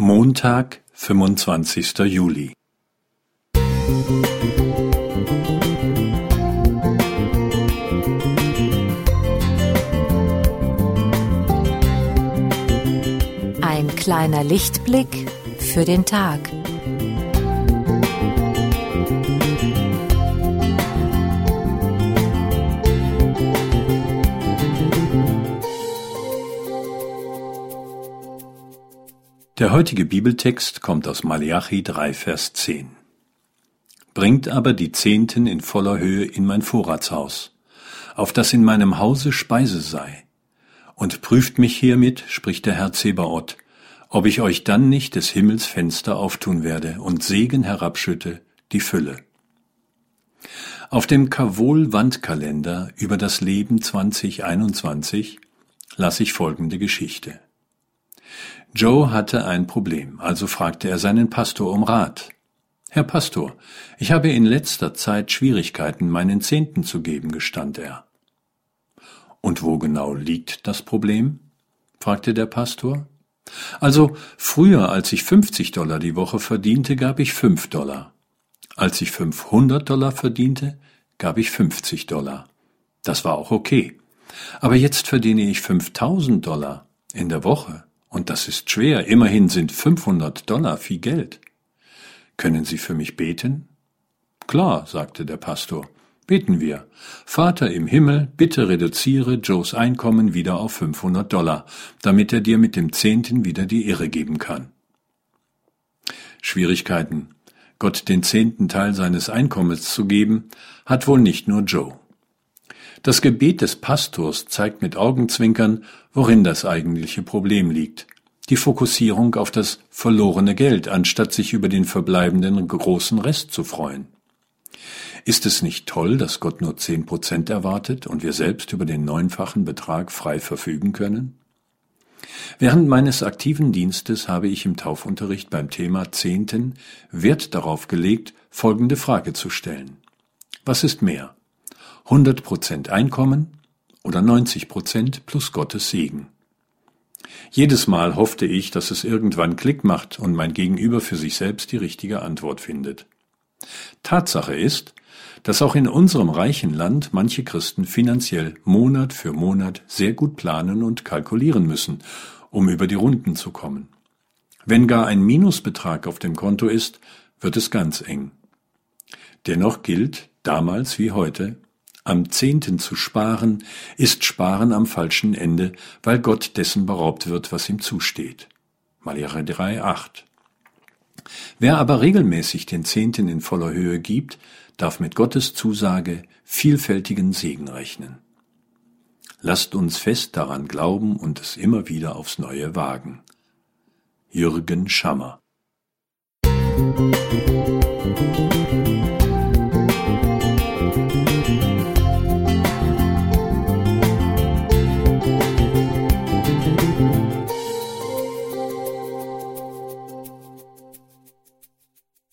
Montag, fünfundzwanzigster Juli. Ein kleiner Lichtblick für den Tag. Der heutige Bibeltext kommt aus Malachi 3, Vers 10. Bringt aber die Zehnten in voller Höhe in mein Vorratshaus, auf das in meinem Hause Speise sei. Und prüft mich hiermit, spricht der Herr Zebaoth, ob ich euch dann nicht des Himmels Fenster auftun werde und Segen herabschütte, die Fülle. Auf dem Kavol-Wandkalender über das Leben 2021 las ich folgende Geschichte. Joe hatte ein Problem, also fragte er seinen Pastor um Rat. Herr Pastor, ich habe in letzter Zeit Schwierigkeiten, meinen Zehnten zu geben, gestand er. Und wo genau liegt das Problem? fragte der Pastor. Also früher, als ich 50 Dollar die Woche verdiente, gab ich 5 Dollar. Als ich 500 Dollar verdiente, gab ich 50 Dollar. Das war auch okay. Aber jetzt verdiene ich 5000 Dollar in der Woche und das ist schwer, immerhin sind 500 Dollar viel Geld. Können Sie für mich beten? Klar, sagte der Pastor. Beten wir. Vater im Himmel, bitte reduziere Joes Einkommen wieder auf 500 Dollar, damit er dir mit dem Zehnten wieder die Irre geben kann. Schwierigkeiten. Gott den zehnten Teil seines Einkommens zu geben, hat wohl nicht nur Joe. Das Gebet des Pastors zeigt mit Augenzwinkern, worin das eigentliche Problem liegt. Die Fokussierung auf das verlorene Geld, anstatt sich über den verbleibenden großen Rest zu freuen. Ist es nicht toll, dass Gott nur zehn Prozent erwartet und wir selbst über den neunfachen Betrag frei verfügen können? Während meines aktiven Dienstes habe ich im Taufunterricht beim Thema Zehnten Wert darauf gelegt, folgende Frage zu stellen. Was ist mehr? 100 Prozent Einkommen oder 90 Prozent plus Gottes Segen. Jedes Mal hoffte ich, dass es irgendwann Klick macht und mein Gegenüber für sich selbst die richtige Antwort findet. Tatsache ist, dass auch in unserem reichen Land manche Christen finanziell Monat für Monat sehr gut planen und kalkulieren müssen, um über die Runden zu kommen. Wenn gar ein Minusbetrag auf dem Konto ist, wird es ganz eng. Dennoch gilt, damals wie heute, am Zehnten zu sparen, ist Sparen am falschen Ende, weil Gott dessen beraubt wird, was ihm zusteht. Malachi 3, 8. Wer aber regelmäßig den Zehnten in voller Höhe gibt, darf mit Gottes Zusage vielfältigen Segen rechnen. Lasst uns fest daran glauben und es immer wieder aufs Neue wagen. Jürgen Schammer Musik